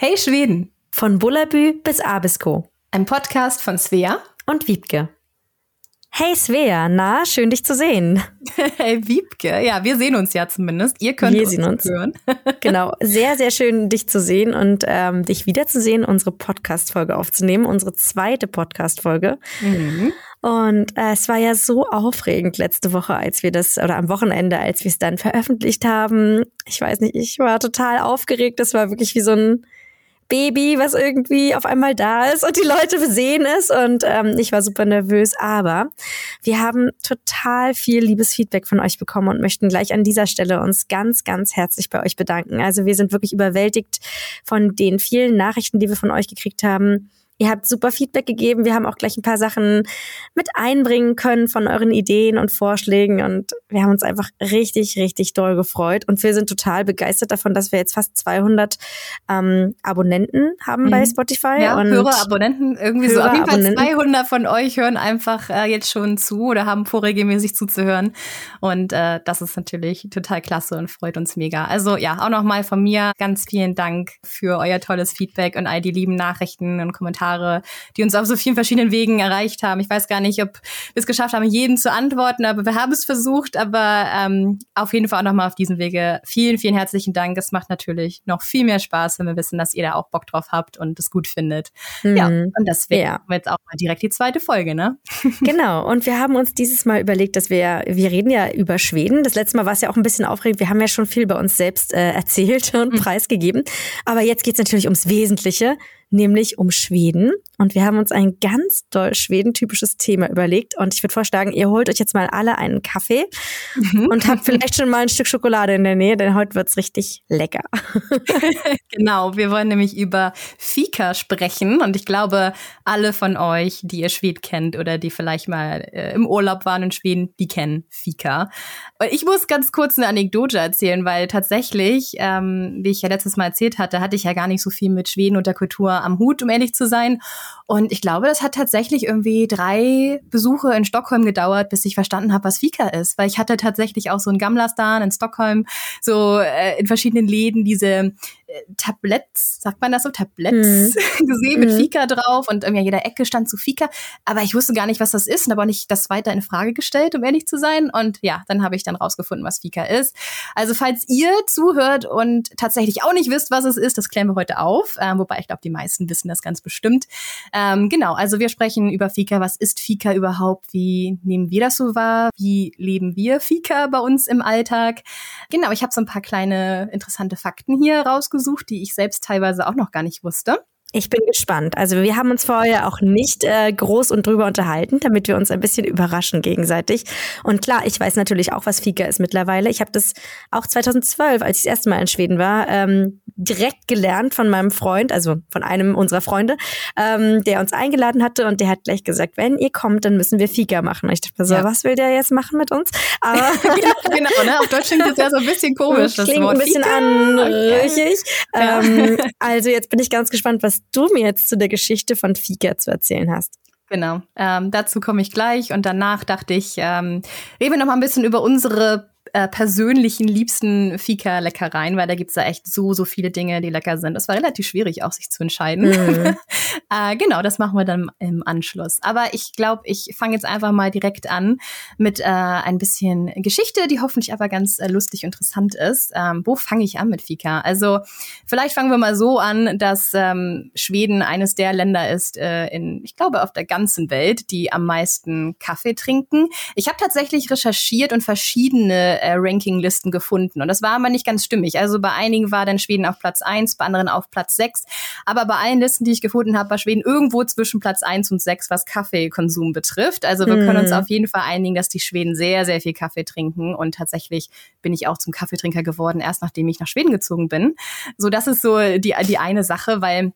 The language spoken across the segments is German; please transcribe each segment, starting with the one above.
Hey Schweden! Von Bullabü bis Abisko. Ein Podcast von Svea und Wiebke. Hey Svea, na, schön dich zu sehen. Hey Wiebke, ja, wir sehen uns ja zumindest. Ihr könnt wir uns, sehen uns hören. genau, sehr, sehr schön dich zu sehen und ähm, dich wiederzusehen, unsere Podcast-Folge aufzunehmen, unsere zweite Podcast-Folge. Mhm. Und äh, es war ja so aufregend letzte Woche, als wir das, oder am Wochenende, als wir es dann veröffentlicht haben. Ich weiß nicht, ich war total aufgeregt. Das war wirklich wie so ein Baby, was irgendwie auf einmal da ist und die Leute sehen es und ähm, ich war super nervös. Aber wir haben total viel liebes Feedback von euch bekommen und möchten gleich an dieser Stelle uns ganz, ganz herzlich bei euch bedanken. Also wir sind wirklich überwältigt von den vielen Nachrichten, die wir von euch gekriegt haben Ihr habt super Feedback gegeben. Wir haben auch gleich ein paar Sachen mit einbringen können von euren Ideen und Vorschlägen. Und wir haben uns einfach richtig, richtig doll gefreut. Und wir sind total begeistert davon, dass wir jetzt fast 200 ähm, Abonnenten haben mhm. bei Spotify. Ja, und Hörer, Abonnenten, irgendwie Hörer, so. Auf jeden Fall 200 von euch hören einfach äh, jetzt schon zu oder haben vor, regelmäßig zuzuhören. Und äh, das ist natürlich total klasse und freut uns mega. Also ja, auch nochmal von mir ganz vielen Dank für euer tolles Feedback und all die lieben Nachrichten und Kommentare Kommentare, die uns auf so vielen verschiedenen Wegen erreicht haben. Ich weiß gar nicht, ob wir es geschafft haben, jeden zu antworten, aber wir haben es versucht. Aber ähm, auf jeden Fall auch nochmal auf diesem Wege vielen, vielen herzlichen Dank. Es macht natürlich noch viel mehr Spaß, wenn wir wissen, dass ihr da auch Bock drauf habt und es gut findet. Mhm. Ja, und deswegen ja. haben wir jetzt auch mal direkt die zweite Folge, ne? genau. Und wir haben uns dieses Mal überlegt, dass wir, wir reden ja über Schweden. Das letzte Mal war es ja auch ein bisschen aufregend. Wir haben ja schon viel bei uns selbst äh, erzählt und mhm. preisgegeben. Aber jetzt geht es natürlich ums Wesentliche nämlich um Schweden. Und wir haben uns ein ganz doll schwedentypisches Thema überlegt. Und ich würde vorschlagen, ihr holt euch jetzt mal alle einen Kaffee mhm. und habt vielleicht schon mal ein Stück Schokolade in der Nähe, denn heute wird's richtig lecker. genau, wir wollen nämlich über Fika sprechen. Und ich glaube, alle von euch, die ihr Schwed kennt oder die vielleicht mal äh, im Urlaub waren in Schweden, die kennen Fika. Ich muss ganz kurz eine Anekdote erzählen, weil tatsächlich, ähm, wie ich ja letztes Mal erzählt hatte, hatte ich ja gar nicht so viel mit Schweden und der Kultur am Hut, um ehrlich zu sein. Und ich glaube, das hat tatsächlich irgendwie drei Besuche in Stockholm gedauert, bis ich verstanden habe, was Fika ist. Weil ich hatte tatsächlich auch so ein Gamlastan in Stockholm, so äh, in verschiedenen Läden diese Tabletts, sagt man das so, Tabletts mhm. gesehen mit mhm. Fika drauf und irgendwie an jeder Ecke stand zu Fika. Aber ich wusste gar nicht, was das ist und habe auch nicht das weiter in Frage gestellt, um ehrlich zu sein. Und ja, dann habe ich dann rausgefunden, was Fika ist. Also falls ihr zuhört und tatsächlich auch nicht wisst, was es ist, das klären wir heute auf. Ähm, wobei ich glaube, die meisten wissen das ganz bestimmt. Ähm, genau, also wir sprechen über Fika. Was ist Fika überhaupt? Wie nehmen wir das so wahr? Wie leben wir Fika bei uns im Alltag? Genau, ich habe so ein paar kleine interessante Fakten hier rausgesucht rausgesucht, die ich selbst teilweise auch noch gar nicht wusste. Ich bin gespannt. Also wir haben uns vorher auch nicht äh, groß und drüber unterhalten, damit wir uns ein bisschen überraschen gegenseitig. Und klar, ich weiß natürlich auch, was Fika ist mittlerweile. Ich habe das auch 2012, als ich das erste Mal in Schweden war, ähm, direkt gelernt von meinem Freund, also von einem unserer Freunde, ähm, der uns eingeladen hatte und der hat gleich gesagt, wenn ihr kommt, dann müssen wir Fika machen. Und ich dachte mir so, ja. was will der jetzt machen mit uns? Aber genau, ne? Auf Deutsch klingt das ja so ein bisschen komisch. Das klingt Wort ein bisschen anrüchig. Ja. Ähm, also jetzt bin ich ganz gespannt, was du mir jetzt zu der Geschichte von Fika zu erzählen hast. Genau, ähm, dazu komme ich gleich und danach dachte ich, ähm, reden wir noch mal ein bisschen über unsere äh, persönlichen liebsten Fika-Leckereien, weil da gibt's da echt so, so viele Dinge, die lecker sind. Es war relativ schwierig, auch sich zu entscheiden. Mhm. äh, genau, das machen wir dann im Anschluss. Aber ich glaube, ich fange jetzt einfach mal direkt an mit äh, ein bisschen Geschichte, die hoffentlich aber ganz äh, lustig und interessant ist. Ähm, wo fange ich an mit Fika? Also vielleicht fangen wir mal so an, dass ähm, Schweden eines der Länder ist äh, in, ich glaube, auf der ganzen Welt, die am meisten Kaffee trinken. Ich habe tatsächlich recherchiert und verschiedene äh, Rankinglisten gefunden. Und das war aber nicht ganz stimmig. Also bei einigen war dann Schweden auf Platz 1, bei anderen auf Platz 6. Aber bei allen Listen, die ich gefunden habe, war Schweden irgendwo zwischen Platz 1 und 6, was Kaffeekonsum betrifft. Also wir hm. können uns hm. auf jeden Fall einigen, dass die Schweden sehr, sehr viel Kaffee trinken. Und tatsächlich bin ich auch zum Kaffeetrinker geworden, erst nachdem ich nach Schweden gezogen bin. So, das ist so die, die eine Sache, weil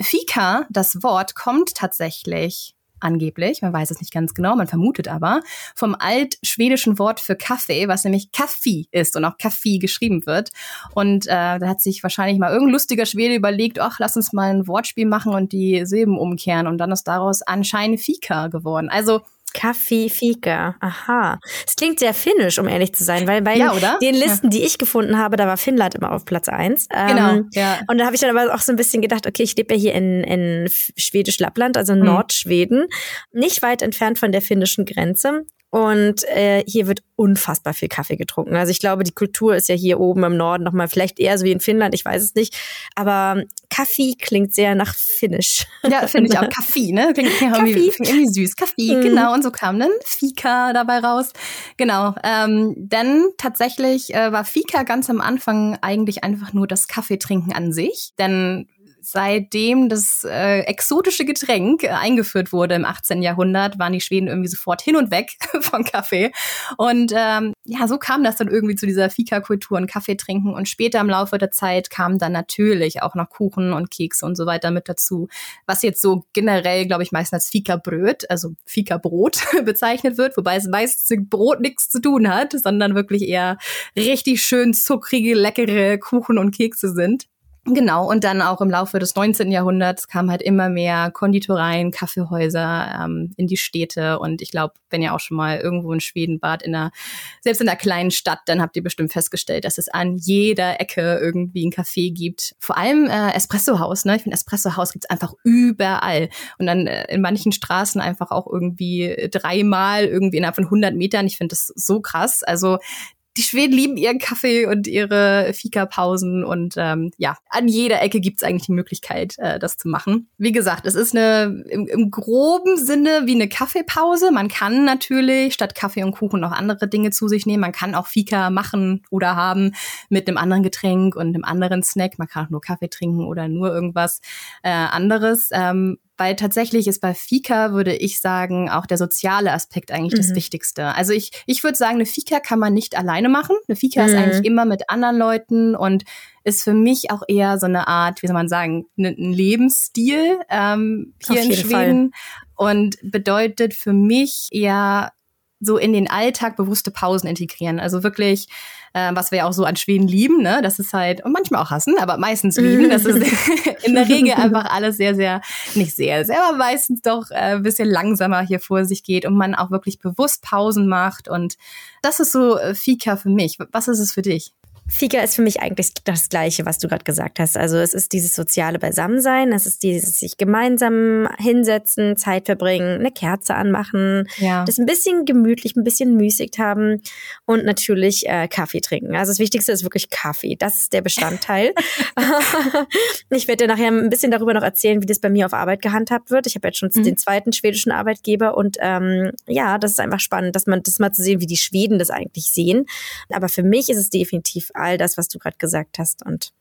Fika, das Wort, kommt tatsächlich angeblich, man weiß es nicht ganz genau, man vermutet aber, vom altschwedischen Wort für Kaffee, was nämlich Kaffee ist und auch Kaffee geschrieben wird. Und äh, da hat sich wahrscheinlich mal irgendein lustiger Schwede überlegt, ach, lass uns mal ein Wortspiel machen und die Silben umkehren. Und dann ist daraus anscheinend Fika geworden. Also Kaffee, Fika. Aha. Es klingt sehr finnisch, um ehrlich zu sein, weil bei ja, den Listen, die ich gefunden habe, da war Finnland immer auf Platz eins. Genau. Ähm, ja. Und da habe ich dann aber auch so ein bisschen gedacht, okay, ich lebe ja hier in, in Schwedisch-Lappland, also mhm. Nordschweden, nicht weit entfernt von der finnischen Grenze. Und äh, hier wird unfassbar viel Kaffee getrunken. Also ich glaube, die Kultur ist ja hier oben im Norden nochmal vielleicht eher so wie in Finnland, ich weiß es nicht. Aber Kaffee klingt sehr nach Finnisch. Ja, finde ich auch. Kaffee, ne? Klingt irgendwie, irgendwie süß. Kaffee, mhm. genau. Und so kam dann Fika dabei raus. Genau. Ähm, denn tatsächlich äh, war Fika ganz am Anfang eigentlich einfach nur das Kaffeetrinken an sich. Denn seitdem das äh, exotische Getränk äh, eingeführt wurde im 18. Jahrhundert, waren die Schweden irgendwie sofort hin und weg von Kaffee. Und ähm, ja, so kam das dann irgendwie zu dieser Fika-Kultur und Kaffee trinken. Und später im Laufe der Zeit kamen dann natürlich auch noch Kuchen und Kekse und so weiter mit dazu, was jetzt so generell, glaube ich, meistens als Fika-Bröt, also Fika-Brot bezeichnet wird, wobei es meistens mit Brot nichts zu tun hat, sondern wirklich eher richtig schön zuckrige, leckere Kuchen und Kekse sind. Genau, und dann auch im Laufe des 19. Jahrhunderts kamen halt immer mehr Konditoreien, Kaffeehäuser ähm, in die Städte. Und ich glaube, wenn ihr auch schon mal irgendwo in Schweden wart, in einer, selbst in einer kleinen Stadt, dann habt ihr bestimmt festgestellt, dass es an jeder Ecke irgendwie ein Café gibt. Vor allem äh, Espressohaus, ne? Ich finde, Espressohaus gibt's einfach überall. Und dann äh, in manchen Straßen einfach auch irgendwie dreimal irgendwie innerhalb von 100 Metern. Ich finde das so krass. Also die Schweden lieben ihren Kaffee und ihre Fika-Pausen und ähm, ja, an jeder Ecke gibt's eigentlich die Möglichkeit, äh, das zu machen. Wie gesagt, es ist eine im, im groben Sinne wie eine Kaffeepause. Man kann natürlich statt Kaffee und Kuchen noch andere Dinge zu sich nehmen. Man kann auch Fika machen oder haben mit einem anderen Getränk und einem anderen Snack. Man kann auch nur Kaffee trinken oder nur irgendwas äh, anderes. Ähm, weil tatsächlich ist bei Fika, würde ich sagen, auch der soziale Aspekt eigentlich mhm. das Wichtigste. Also ich, ich würde sagen, eine Fika kann man nicht alleine machen. Eine Fika mhm. ist eigentlich immer mit anderen Leuten und ist für mich auch eher so eine Art, wie soll man sagen, ein Lebensstil ähm, hier in Schweden. Fall. Und bedeutet für mich eher so in den Alltag bewusste Pausen integrieren. Also wirklich äh, was wir auch so an Schweden lieben, ne? Das ist halt, und manchmal auch hassen, aber meistens lieben. Das ist in der Regel einfach alles sehr, sehr, nicht sehr, sehr, aber meistens doch äh, ein bisschen langsamer hier vor sich geht und man auch wirklich bewusst Pausen macht. Und das ist so äh, Fika für mich. Was ist es für dich? Fika ist für mich eigentlich das Gleiche, was du gerade gesagt hast. Also es ist dieses soziale Beisammensein, es ist dieses sich gemeinsam hinsetzen, Zeit verbringen, eine Kerze anmachen, ja. das ein bisschen gemütlich, ein bisschen müßig haben und natürlich äh, Kaffee trinken. Also das Wichtigste ist wirklich Kaffee. Das ist der Bestandteil. ich werde dir nachher ein bisschen darüber noch erzählen, wie das bei mir auf Arbeit gehandhabt wird. Ich habe jetzt schon mhm. den zweiten schwedischen Arbeitgeber und ähm, ja, das ist einfach spannend, dass man das mal zu sehen, wie die Schweden das eigentlich sehen. Aber für mich ist es definitiv all das, was du gerade gesagt hast. Und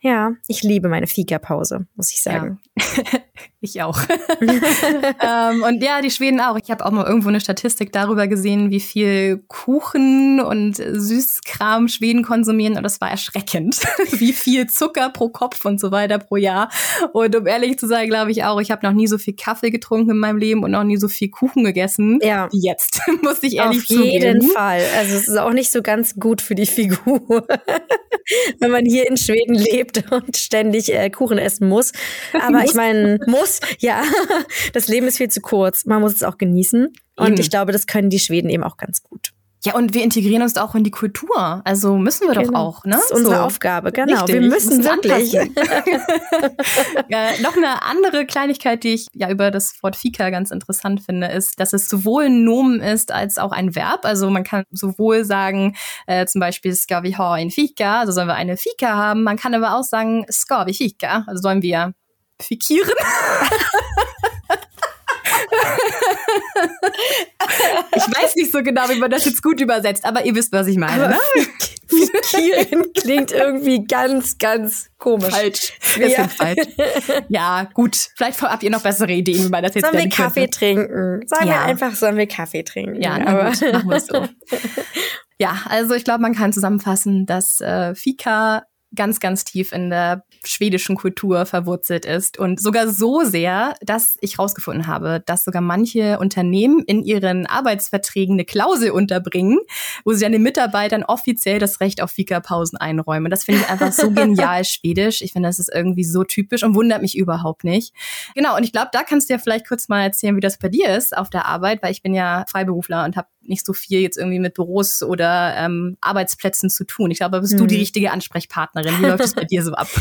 ja, ich liebe meine Fika-Pause, muss ich sagen. Ja. ich auch. ähm, und ja, die Schweden auch. Ich habe auch mal irgendwo eine Statistik darüber gesehen, wie viel Kuchen und Süßkram Schweden konsumieren. Und das war erschreckend, wie viel Zucker pro Kopf und so weiter pro Jahr. Und um ehrlich zu sein, glaube ich auch, ich habe noch nie so viel Kaffee getrunken in meinem Leben und noch nie so viel Kuchen gegessen ja. wie jetzt, muss ich ehrlich Auf zugeben. Auf jeden Fall. Also es ist auch nicht so ganz gut für die Figur, wenn man hier in Schweden lebt lebt und ständig äh, Kuchen essen muss. Aber ich meine, muss, ja. Das Leben ist viel zu kurz. Man muss es auch genießen. Und eben. ich glaube, das können die Schweden eben auch ganz gut. Ja, und wir integrieren uns auch in die Kultur. Also müssen wir genau. doch auch, ne? Das ist unsere so. Aufgabe, genau. Richtig. Wir müssen, müssen wirklich. ja, noch eine andere Kleinigkeit, die ich ja über das Wort Fika ganz interessant finde, ist, dass es sowohl ein Nomen ist als auch ein Verb. Also man kann sowohl sagen, äh, zum Beispiel ska vi ha en Fika, also sollen wir eine Fika haben. Man kann aber auch sagen ska vi Fika, also sollen wir fikieren. ich weiß nicht so genau, wie man das jetzt gut übersetzt, aber ihr wisst, was ich meine. Ne? Fikieren klingt irgendwie ganz, ganz komisch. Falsch. Ja. falsch. Ja, gut. Vielleicht habt ihr noch bessere Ideen, wie man das jetzt Sollen wir Kaffee könnte. trinken? Sagen ja. wir einfach, sollen wir Kaffee trinken? Ja, aber gut, machen wir so. ja, also ich glaube, man kann zusammenfassen, dass äh, Fika ganz, ganz tief in der schwedischen Kultur verwurzelt ist und sogar so sehr, dass ich herausgefunden habe, dass sogar manche Unternehmen in ihren Arbeitsverträgen eine Klausel unterbringen, wo sie dann den Mitarbeitern offiziell das Recht auf Fika-Pausen einräumen. Das finde ich einfach so genial schwedisch. Ich finde, das ist irgendwie so typisch und wundert mich überhaupt nicht. Genau, und ich glaube, da kannst du ja vielleicht kurz mal erzählen, wie das bei dir ist auf der Arbeit, weil ich bin ja Freiberufler und habe nicht so viel jetzt irgendwie mit Büros oder ähm, Arbeitsplätzen zu tun. Ich glaube, bist mhm. du die mhm. richtige Ansprechpartnerin. Wie läuft es bei dir so ab?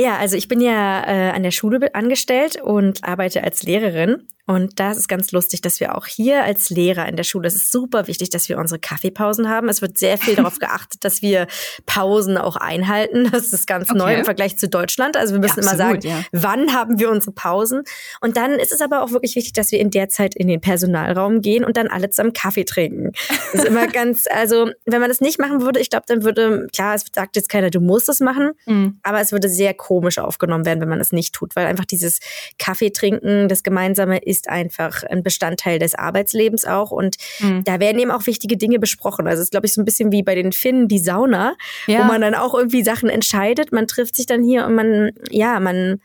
Ja, also ich bin ja äh, an der Schule angestellt und arbeite als Lehrerin. Und da ist es ganz lustig, dass wir auch hier als Lehrer in der Schule, es ist super wichtig, dass wir unsere Kaffeepausen haben. Es wird sehr viel darauf geachtet, dass wir Pausen auch einhalten. Das ist ganz okay. neu im Vergleich zu Deutschland. Also wir müssen ja, absolut, immer sagen, ja. wann haben wir unsere Pausen? Und dann ist es aber auch wirklich wichtig, dass wir in der Zeit in den Personalraum gehen und dann alle zusammen Kaffee trinken. Das ist immer ganz, also wenn man das nicht machen würde, ich glaube, dann würde, klar, es sagt jetzt keiner, du musst das machen, mhm. aber es würde sehr komisch aufgenommen werden, wenn man es nicht tut, weil einfach dieses Kaffee trinken, das Gemeinsame ist ist einfach ein Bestandteil des Arbeitslebens auch. Und mhm. da werden eben auch wichtige Dinge besprochen. Also es ist, glaube ich, so ein bisschen wie bei den Finnen die Sauna, ja. wo man dann auch irgendwie Sachen entscheidet. Man trifft sich dann hier und man, ja, man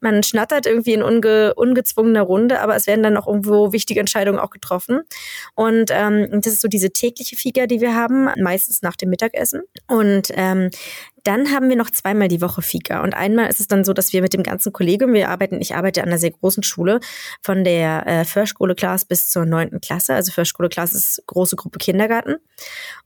man schnattert irgendwie in unge, ungezwungener Runde, aber es werden dann auch irgendwo wichtige Entscheidungen auch getroffen. Und ähm, das ist so diese tägliche Figa, die wir haben, meistens nach dem Mittagessen. Und ähm, dann haben wir noch zweimal die Woche Fika. Und einmal ist es dann so, dass wir mit dem ganzen Kollegium, wir arbeiten, ich arbeite an einer sehr großen Schule, von der äh, Förschule-Class bis zur neunten Klasse. Also Förschule-Class ist große Gruppe Kindergarten.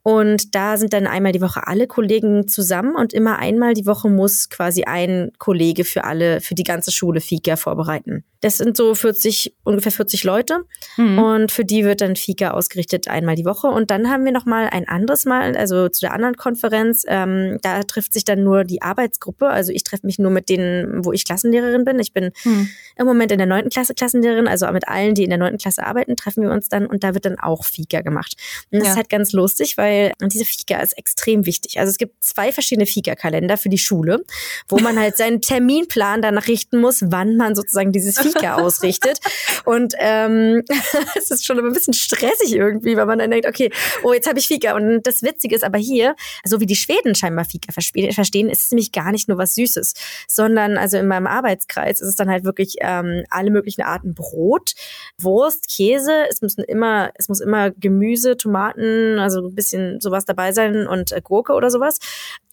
Und da sind dann einmal die Woche alle Kollegen zusammen und immer einmal die Woche muss quasi ein Kollege für alle, für die ganze Schule Fika vorbereiten. Das sind so 40, ungefähr 40 Leute. Mhm. Und für die wird dann Fika ausgerichtet einmal die Woche. Und dann haben wir noch mal ein anderes Mal, also zu der anderen Konferenz, ähm, da trifft sich dann nur die Arbeitsgruppe. Also ich treffe mich nur mit denen, wo ich Klassenlehrerin bin. Ich bin mhm. im Moment in der neunten Klasse Klassenlehrerin, also mit allen, die in der neunten Klasse arbeiten, treffen wir uns dann und da wird dann auch Fika gemacht. Und das ja. ist halt ganz lustig, weil diese Fika ist extrem wichtig. Also es gibt zwei verschiedene Fika-Kalender für die Schule, wo man halt seinen Terminplan danach richten muss, wann man sozusagen dieses Fika Fika ausrichtet. Und ähm, es ist schon ein bisschen stressig irgendwie, weil man dann denkt, okay, oh, jetzt habe ich Fika. Und das Witzige ist aber hier, so wie die Schweden scheinbar Fika verstehen, ist es nämlich gar nicht nur was Süßes, sondern also in meinem Arbeitskreis ist es dann halt wirklich ähm, alle möglichen Arten Brot, Wurst, Käse. Es müssen immer, es muss immer Gemüse, Tomaten, also ein bisschen sowas dabei sein und äh, Gurke oder sowas.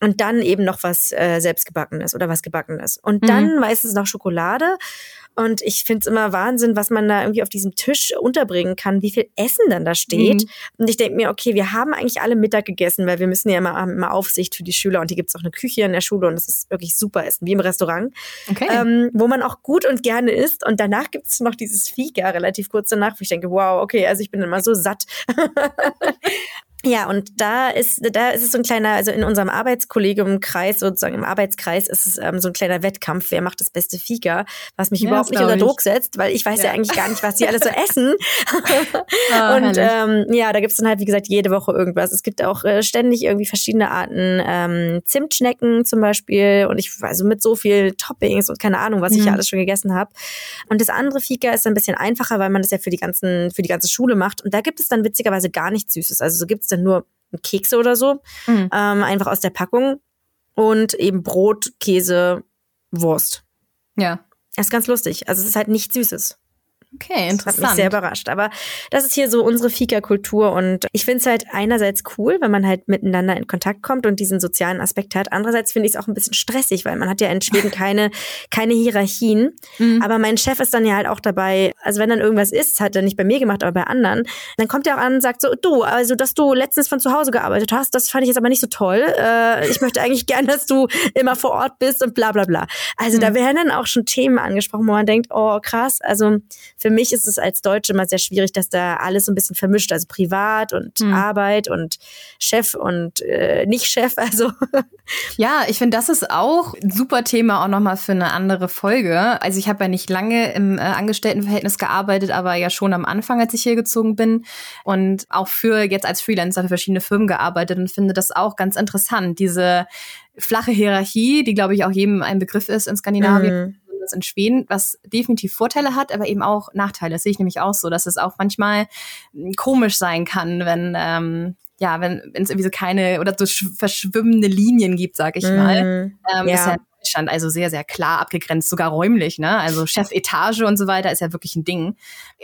Und dann eben noch was äh, selbstgebackenes oder was gebackenes. Und dann mhm. meistens noch Schokolade und ich finde es immer Wahnsinn, was man da irgendwie auf diesem Tisch unterbringen kann, wie viel Essen dann da steht. Mhm. Und ich denke mir, okay, wir haben eigentlich alle Mittag gegessen, weil wir müssen ja immer, immer Aufsicht für die Schüler und hier gibt es auch eine Küche in der Schule und das ist wirklich super Essen, wie im Restaurant. Okay. Ähm, wo man auch gut und gerne isst. Und danach gibt es noch dieses Fika relativ kurz danach, wo ich denke, wow, okay, also ich bin immer so satt. Ja, und da ist, da ist es so ein kleiner, also in unserem Arbeitskollegiumkreis, sozusagen im Arbeitskreis, ist es ähm, so ein kleiner Wettkampf, wer macht das beste Fika, was mich ja, überhaupt nicht unter Druck setzt, weil ich weiß ja, ja eigentlich gar nicht, was die alles so essen. oh, und ähm, ja, da gibt's dann halt, wie gesagt, jede Woche irgendwas. Es gibt auch äh, ständig irgendwie verschiedene Arten ähm, Zimtschnecken zum Beispiel und ich, also mit so viel Toppings und keine Ahnung, was ich ja mhm. alles schon gegessen habe. Und das andere Fika ist ein bisschen einfacher, weil man das ja für die ganzen, für die ganze Schule macht. Und da gibt es dann witzigerweise gar nichts Süßes. Also so gibt's dann nur Kekse oder so, mhm. ähm, einfach aus der Packung und eben Brot, Käse, Wurst. Ja. Das ist ganz lustig. Also es ist halt nichts Süßes. Okay, interessant. Das hat mich sehr überrascht. Aber das ist hier so unsere Fika-Kultur und ich finde es halt einerseits cool, wenn man halt miteinander in Kontakt kommt und diesen sozialen Aspekt hat. Andererseits finde ich es auch ein bisschen stressig, weil man hat ja in Schweden keine, keine Hierarchien. Mhm. Aber mein Chef ist dann ja halt auch dabei, also wenn dann irgendwas ist, hat er nicht bei mir gemacht, aber bei anderen, dann kommt er auch an und sagt so, du, also dass du letztens von zu Hause gearbeitet hast, das fand ich jetzt aber nicht so toll. Äh, ich möchte eigentlich gern, dass du immer vor Ort bist und bla bla bla. Also mhm. da werden dann auch schon Themen angesprochen, wo man denkt, oh krass, also für mich ist es als Deutsche immer sehr schwierig, dass da alles so ein bisschen vermischt, also privat und mhm. Arbeit und Chef und äh, nicht Chef, also. Ja, ich finde, das ist auch ein super Thema auch nochmal für eine andere Folge. Also ich habe ja nicht lange im äh, Angestelltenverhältnis gearbeitet, aber ja schon am Anfang, als ich hier gezogen bin und auch für jetzt als Freelancer für verschiedene Firmen gearbeitet und finde das auch ganz interessant, diese flache Hierarchie, die glaube ich auch jedem ein Begriff ist in Skandinavien. Mhm besonders in Schweden, was definitiv Vorteile hat, aber eben auch Nachteile. Das sehe ich nämlich auch so, dass es auch manchmal hm, komisch sein kann, wenn ähm, ja, wenn es irgendwie so keine oder so verschwimmende Linien gibt, sag ich mal, mm, ähm, ja. ist ja Deutschland also sehr, sehr klar abgegrenzt, sogar räumlich, ne? Also Chefetage und so weiter ist ja wirklich ein Ding.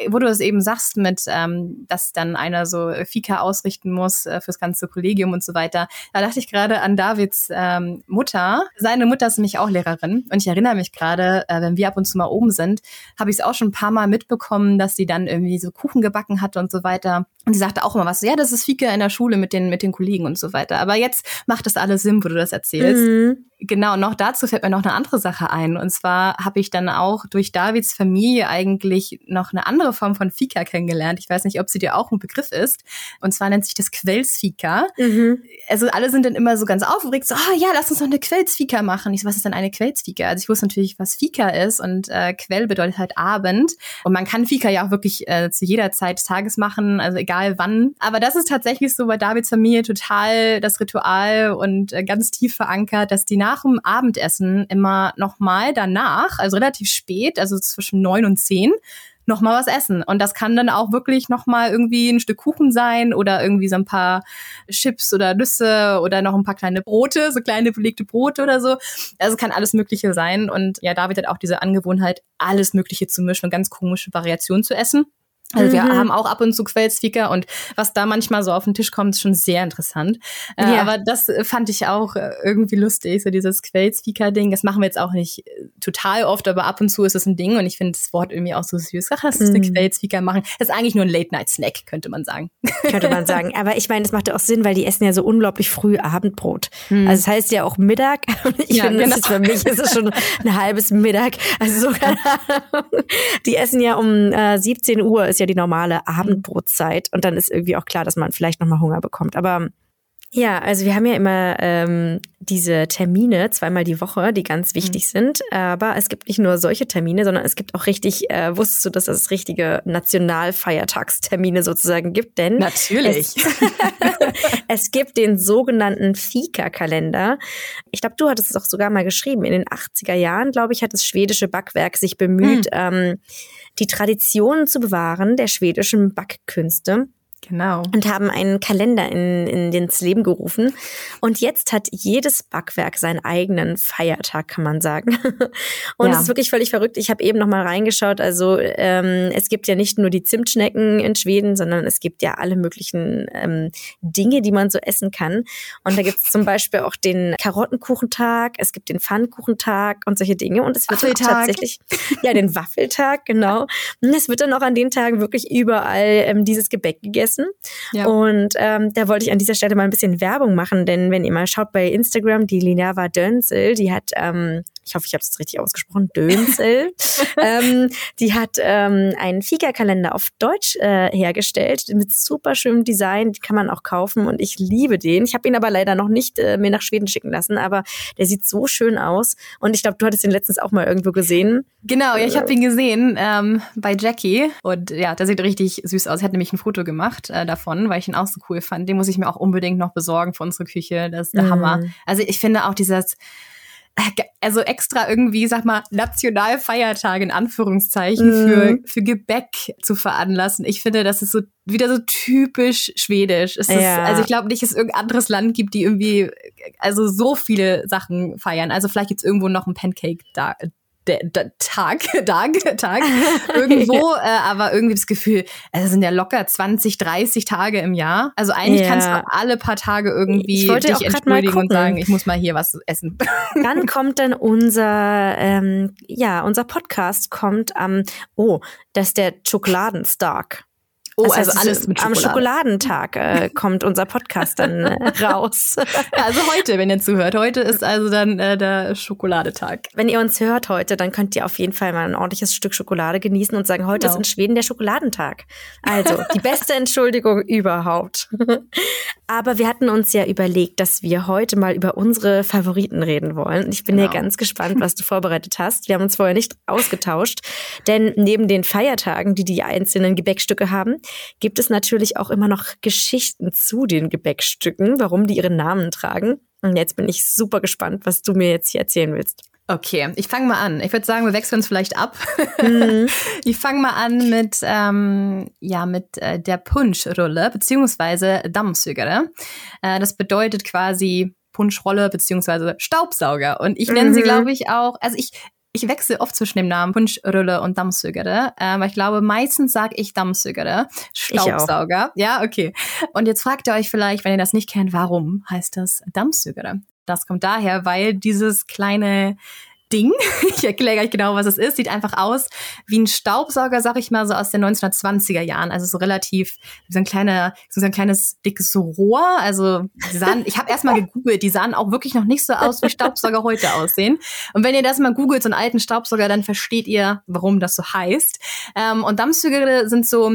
Wo du es eben sagst mit, ähm, dass dann einer so Fika ausrichten muss äh, fürs ganze Kollegium und so weiter, da dachte ich gerade an Davids ähm, Mutter. Seine Mutter ist nämlich auch Lehrerin und ich erinnere mich gerade, äh, wenn wir ab und zu mal oben sind, habe ich es auch schon ein paar Mal mitbekommen, dass sie dann irgendwie so Kuchen gebacken hatte und so weiter. Und sie sagte auch immer was, ja, das ist Fika in der Schule mit den, mit den Kollegen und so weiter. Aber jetzt macht das alles Sinn, wo du das erzählst. Mhm. Genau, noch dazu fällt mir noch eine andere Sache ein. Und zwar habe ich dann auch durch Davids Familie eigentlich noch eine andere Form von Fika kennengelernt. Ich weiß nicht, ob sie dir auch ein Begriff ist. Und zwar nennt sich das Quellsfika. Mhm. Also alle sind dann immer so ganz aufgeregt, so, oh ja, lass uns noch eine Quellsfika machen. Ich so, was ist denn eine Quellsfika? Also ich wusste natürlich, was Fika ist und äh, Quell bedeutet halt Abend. Und man kann Fika ja auch wirklich äh, zu jeder Zeit des Tages machen, also egal wann. Aber das ist tatsächlich so bei Davids Familie total das Ritual und äh, ganz tief verankert, dass die nach dem Abendessen immer nochmal danach, also relativ spät, also zwischen neun und zehn, noch mal was essen. Und das kann dann auch wirklich noch mal irgendwie ein Stück Kuchen sein oder irgendwie so ein paar Chips oder Nüsse oder noch ein paar kleine Brote, so kleine belegte Brote oder so. Also kann alles Mögliche sein. Und ja, David hat auch diese Angewohnheit, alles Mögliche zu mischen und ganz komische Variationen zu essen. Also wir mhm. haben auch ab und zu Quellspeaker und was da manchmal so auf den Tisch kommt, ist schon sehr interessant. Äh, ja. Aber das fand ich auch äh, irgendwie lustig, so dieses Quellspeaker-Ding. Das machen wir jetzt auch nicht äh, total oft, aber ab und zu ist es ein Ding und ich finde das Wort irgendwie auch so süß. Ach, lass uns mhm. eine Quellspeaker machen. Das ist eigentlich nur ein Late-Night-Snack, könnte man sagen. Könnte man sagen. Aber ich meine, das macht ja auch Sinn, weil die essen ja so unglaublich früh Abendbrot. Mhm. Also das heißt ja auch Mittag. Ich ja, finde, genau. für mich ist es schon ein halbes Mittag. Also sogar, die essen ja um äh, 17 Uhr ist ja die normale Abendbrotzeit und dann ist irgendwie auch klar, dass man vielleicht nochmal Hunger bekommt. Aber ja, also wir haben ja immer ähm, diese Termine zweimal die Woche, die ganz mhm. wichtig mhm. sind. Aber es gibt nicht nur solche Termine, sondern es gibt auch richtig, äh, wusstest du, dass es richtige Nationalfeiertagstermine sozusagen gibt? Denn natürlich. Es, es gibt den sogenannten Fika-Kalender. Ich glaube, du hattest es auch sogar mal geschrieben. In den 80er Jahren, glaube ich, hat das schwedische Backwerk sich bemüht, mhm. ähm, die Traditionen zu bewahren der schwedischen Backkünste. Genau. Und haben einen Kalender in, in ins Leben gerufen. Und jetzt hat jedes Backwerk seinen eigenen Feiertag, kann man sagen. Und es ist wirklich völlig verrückt. Ich habe eben noch mal reingeschaut. Also ähm, es gibt ja nicht nur die Zimtschnecken in Schweden, sondern es gibt ja alle möglichen ähm, Dinge, die man so essen kann. Und da gibt es zum Beispiel auch den Karottenkuchentag, es gibt den Pfannkuchentag und solche Dinge. Und es wird tatsächlich, ja, den Waffeltag, genau. Und es wird dann auch an den Tagen wirklich überall ähm, dieses Gebäck gegessen gegessen. Ja. Und ähm, da wollte ich an dieser Stelle mal ein bisschen Werbung machen, denn wenn ihr mal schaut bei Instagram, die Lineava Dönzel, die hat ähm, ich hoffe, ich habe es richtig ausgesprochen, Dönzel. ähm, die hat ähm, einen Fika-Kalender auf Deutsch äh, hergestellt mit super schönem Design. Die kann man auch kaufen und ich liebe den. Ich habe ihn aber leider noch nicht äh, mir nach Schweden schicken lassen, aber der sieht so schön aus. Und ich glaube, du hattest ihn letztens auch mal irgendwo gesehen. Genau, ja, ich habe ihn gesehen ähm, bei Jackie und ja, der sieht richtig süß aus. Er hat nämlich ein Foto gemacht äh, davon, weil ich ihn auch so cool fand. Den muss ich mir auch unbedingt noch besorgen für unsere Küche. Das ist der mm. Hammer. Also ich finde auch dieses also extra irgendwie, sag mal, Nationalfeiertage in Anführungszeichen mm. für, für Gebäck zu veranlassen. Ich finde, das ist so wieder so typisch schwedisch. Ist, also ich glaube nicht, dass es irgendein anderes Land gibt, die irgendwie also so viele Sachen feiern. Also vielleicht gibt's irgendwo noch ein Pancake da der, der Tag, Tag, Tag irgendwo, äh, aber irgendwie das Gefühl, es sind ja locker 20, 30 Tage im Jahr. Also eigentlich ja. kannst du alle paar Tage irgendwie dich entschuldigen und sagen, ich muss mal hier was essen. Dann kommt dann unser, ähm, ja, unser Podcast kommt am, oh, das ist der Schokoladenstark. Oh, das heißt, also alles mit Schokolade. Am Schokoladentag äh, kommt unser Podcast dann äh, raus. Ja, also heute, wenn ihr zuhört. Heute ist also dann äh, der Schokoladetag. Wenn ihr uns hört heute, dann könnt ihr auf jeden Fall mal ein ordentliches Stück Schokolade genießen und sagen, heute genau. ist in Schweden der Schokoladentag. Also, die beste Entschuldigung überhaupt. Aber wir hatten uns ja überlegt, dass wir heute mal über unsere Favoriten reden wollen. Ich bin genau. ja ganz gespannt, was du vorbereitet hast. Wir haben uns vorher nicht ausgetauscht, denn neben den Feiertagen, die die einzelnen Gebäckstücke haben, gibt es natürlich auch immer noch Geschichten zu den Gebäckstücken, warum die ihren Namen tragen. Und jetzt bin ich super gespannt, was du mir jetzt hier erzählen willst. Okay, ich fange mal an. Ich würde sagen, wir wechseln uns vielleicht ab. Mhm. ich fange mal an mit, ähm, ja, mit äh, der Punschrolle beziehungsweise Dammsügere. Äh, das bedeutet quasi Punschrolle beziehungsweise Staubsauger. Und ich nenne mhm. sie, glaube ich, auch, also ich, ich wechsle oft zwischen dem Namen Punschrölle und Dammsügere, äh, weil ich glaube, meistens sage ich Dammsügere, Staubsauger. Ja, okay. Und jetzt fragt ihr euch vielleicht, wenn ihr das nicht kennt, warum heißt das Dammsügere? Das kommt daher, weil dieses kleine Ding. Ich erkläre gleich genau, was es ist. Sieht einfach aus wie ein Staubsauger, sag ich mal, so aus den 1920er Jahren. Also so relativ, so ein kleiner, so ein kleines dickes Rohr. Also die sahen, ich habe erstmal gegoogelt, die sahen auch wirklich noch nicht so aus, wie Staubsauger heute aussehen. Und wenn ihr das mal googelt, so einen alten Staubsauger, dann versteht ihr, warum das so heißt. Ähm, und Dampfsügere sind so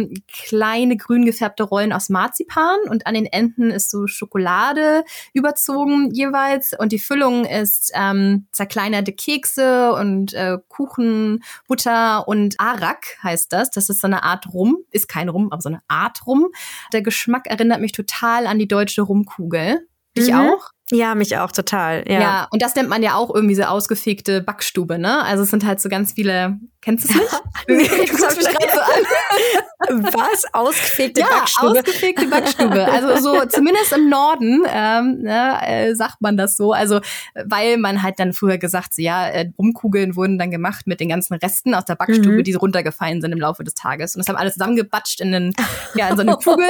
kleine grün gefärbte Rollen aus Marzipan und an den Enden ist so Schokolade überzogen jeweils. Und die Füllung ist ähm, zerkleinerte Kekse Kekse und äh, Kuchen, Butter und Arak heißt das. Das ist so eine Art Rum. Ist kein Rum, aber so eine Art Rum. Der Geschmack erinnert mich total an die deutsche Rumkugel. Dich mhm. auch? Ja, mich auch total. Ja. ja, und das nennt man ja auch irgendwie so ausgefegte Backstube, ne? Also es sind halt so ganz viele. Kennst du es nicht? du guckst mich gerade so an. Was? Ausgefegte ja, Backstube? Ausgefegte Backstube. Also so zumindest im Norden ähm, ne, äh, sagt man das so. Also weil man halt dann früher gesagt, so, ja, äh, Rumkugeln wurden dann gemacht mit den ganzen Resten aus der Backstube, mhm. die runtergefallen sind im Laufe des Tages. Und das haben alles zusammengebatscht in, den, ja, in so eine Kugel,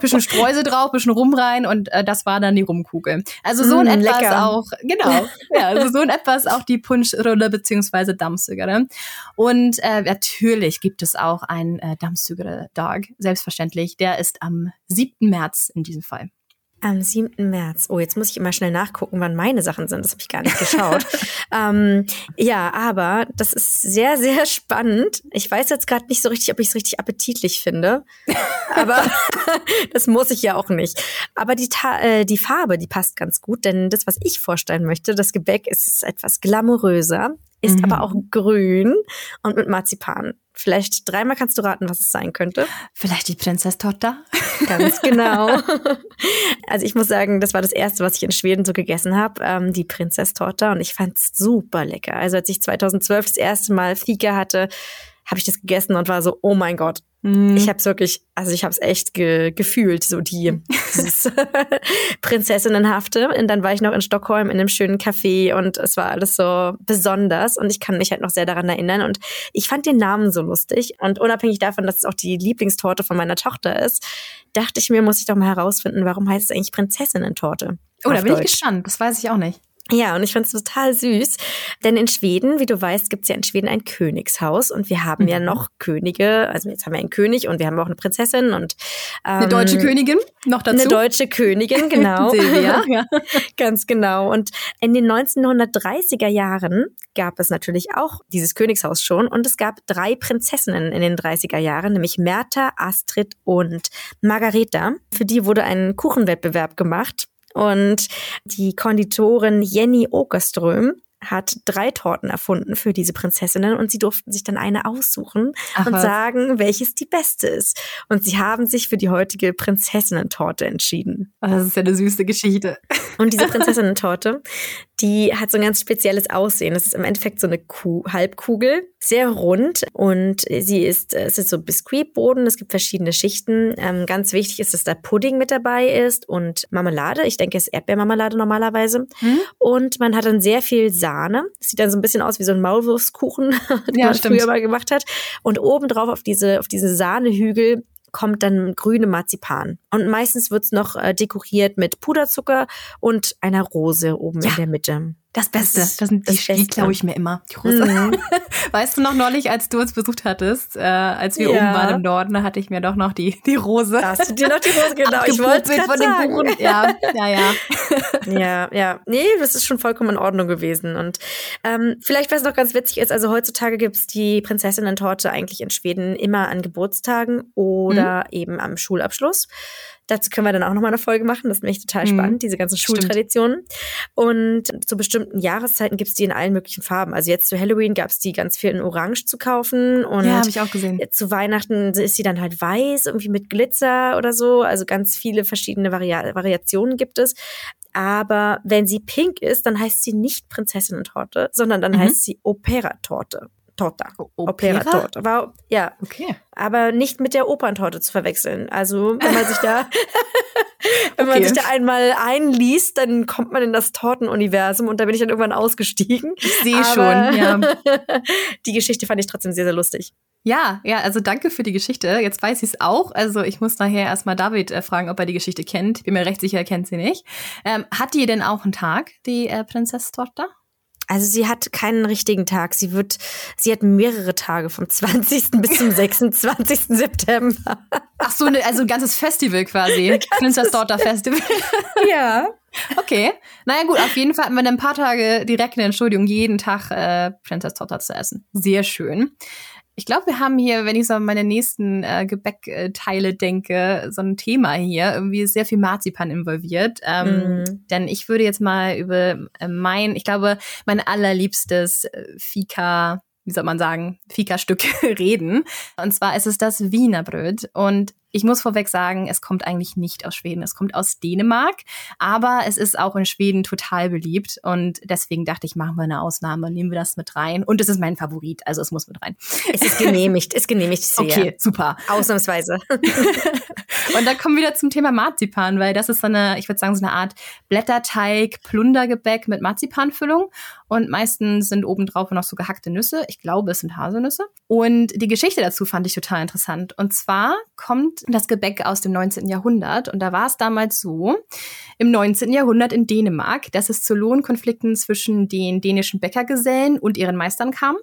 bisschen Streusel drauf, bisschen Rum rein und äh, das war dann die Rumkugel. Also also so in mm, etwas lecker. auch, genau, ja, also so in etwas auch die Punschrolle beziehungsweise Dampfsügere. Und äh, natürlich gibt es auch einen äh, Dampfsügere-Dog, selbstverständlich. Der ist am 7. März in diesem Fall. Am 7. März. Oh, jetzt muss ich immer schnell nachgucken, wann meine Sachen sind. Das habe ich gar nicht geschaut. ähm, ja, aber das ist sehr, sehr spannend. Ich weiß jetzt gerade nicht so richtig, ob ich es richtig appetitlich finde. Aber das muss ich ja auch nicht. Aber die, äh, die Farbe, die passt ganz gut, denn das, was ich vorstellen möchte, das Gebäck ist etwas glamouröser, ist mhm. aber auch grün und mit Marzipan. Vielleicht dreimal kannst du raten, was es sein könnte. Vielleicht die Prinzesstochter. Ganz genau. Also ich muss sagen, das war das erste, was ich in Schweden so gegessen habe, ähm, die Prinzesstorte. Und ich fand es super lecker. Also als ich 2012 das erste Mal Fika hatte, habe ich das gegessen und war so, oh mein Gott, Mhm. Ich habe es wirklich, also ich habe es echt ge gefühlt, so die Prinzessinnenhafte. Und dann war ich noch in Stockholm in einem schönen Café und es war alles so besonders und ich kann mich halt noch sehr daran erinnern. Und ich fand den Namen so lustig. Und unabhängig davon, dass es auch die Lieblingstorte von meiner Tochter ist, dachte ich mir, muss ich doch mal herausfinden, warum heißt es eigentlich Prinzessinnentorte? Oh, da bin Deutsch. ich gespannt. Das weiß ich auch nicht. Ja, und ich fand es total süß, denn in Schweden, wie du weißt, gibt es ja in Schweden ein Königshaus und wir haben mhm. ja noch Könige, also jetzt haben wir einen König und wir haben auch eine Prinzessin und ähm, eine deutsche Königin noch dazu. Eine deutsche Königin, genau. Silvia. ja. Ganz genau. Und in den 1930er Jahren gab es natürlich auch dieses Königshaus schon und es gab drei Prinzessinnen in den 30er Jahren, nämlich Merta, Astrid und Margareta. Für die wurde ein Kuchenwettbewerb gemacht und die Konditorin Jenny Okerström hat drei Torten erfunden für diese Prinzessinnen und sie durften sich dann eine aussuchen Ach, und was? sagen, welches die beste ist. Und sie haben sich für die heutige Prinzessinnen-Torte entschieden. Das ist ja eine süße Geschichte. Und diese Prinzessinnen-Torte, die hat so ein ganz spezielles Aussehen. Es ist im Endeffekt so eine Kuh, Halbkugel, sehr rund und sie ist, es ist so Biskuitboden, es gibt verschiedene Schichten. Ähm, ganz wichtig ist, dass da Pudding mit dabei ist und Marmelade. Ich denke, es ist Erdbeermarmelade normalerweise. Mhm. Und man hat dann sehr viel Sahne. Das sieht dann so ein bisschen aus wie so ein Maulwurfskuchen, den ja, man stimmt. früher mal gemacht hat. Und obendrauf auf diese, auf diese Sahnehügel kommt dann grüne Marzipan. Und meistens wird's noch äh, dekoriert mit Puderzucker und einer Rose oben ja. in der Mitte. Das Beste. Das, das sind die, die glaube ich mir immer. Die Rose. Mhm. weißt du noch neulich, als du uns besucht hattest, äh, als wir ja. oben waren im Norden, da hatte ich mir doch noch die, die Rose. Da hast du dir noch die Rose, genau. ich wollte von sagen. dem Kuchen. Ja, ja, ja. ja, ja. Nee, das ist schon vollkommen in Ordnung gewesen. Und ähm, vielleicht, was noch ganz witzig ist, also heutzutage gibt's die Prinzessinnen-Torte eigentlich in Schweden immer an Geburtstagen oder mhm. eben am Schulabschluss. Dazu können wir dann auch nochmal eine Folge machen. Das ist nämlich total mhm. spannend, diese ganzen Schultraditionen. Und zu bestimmten Jahreszeiten gibt es die in allen möglichen Farben. Also jetzt zu Halloween gab es die ganz viel in Orange zu kaufen. Und ja, habe ich auch gesehen. Zu Weihnachten ist sie dann halt weiß, irgendwie mit Glitzer oder so. Also ganz viele verschiedene Vari Variationen gibt es. Aber wenn sie pink ist, dann heißt sie nicht Prinzessinnen-Torte, sondern dann mhm. heißt sie Opera-Torte. Torta. Opera-Torte. War, ja. Okay. Aber nicht mit der Operntorte zu verwechseln. Also, wenn man sich da, wenn okay. man sich da einmal einliest, dann kommt man in das Tortenuniversum und da bin ich dann irgendwann ausgestiegen. Ich sehe schon, ja. die Geschichte fand ich trotzdem sehr, sehr lustig. Ja, ja, also danke für die Geschichte. Jetzt weiß ich es auch. Also ich muss nachher erstmal David äh, fragen, ob er die Geschichte kennt. Bin mir recht sicher, er kennt sie nicht. Ähm, hat die denn auch einen Tag, die äh, Prinzesstochter? Also sie hat keinen richtigen Tag. Sie wird, sie hat mehrere Tage vom 20. bis zum 26. September. Ach so, ne, also ein ganzes Festival quasi. Princess Daughter Festival. ja. Okay. Naja gut, auf jeden Fall hatten wir ein paar Tage direkt eine Entschuldigung, jeden Tag äh, Princess Daughter zu essen. Sehr schön. Ich glaube, wir haben hier, wenn ich so an meine nächsten äh, Gebäckteile denke, so ein Thema hier. Irgendwie ist sehr viel Marzipan involviert. Ähm, mm. Denn ich würde jetzt mal über äh, mein, ich glaube, mein allerliebstes äh, Fika wie soll man sagen, Fika-Stück reden. Und zwar ist es das Wienerbröt. Und ich muss vorweg sagen, es kommt eigentlich nicht aus Schweden, es kommt aus Dänemark, aber es ist auch in Schweden total beliebt und deswegen dachte ich, machen wir eine Ausnahme, nehmen wir das mit rein und es ist mein Favorit, also es muss mit rein. Es ist genehmigt, es genehmigt sehr. Okay, super. Ausnahmsweise. und da kommen wir wieder zum Thema Marzipan, weil das ist so eine, ich würde sagen, so eine Art Blätterteig, Plundergebäck mit Marzipanfüllung und meistens sind obendrauf noch so gehackte Nüsse. Ich glaube, es sind Haselnüsse. Und die Geschichte dazu fand ich total interessant. Und zwar kommt das Gebäck aus dem 19. Jahrhundert. Und da war es damals so, im 19. Jahrhundert in Dänemark, dass es zu Lohnkonflikten zwischen den dänischen Bäckergesellen und ihren Meistern kam.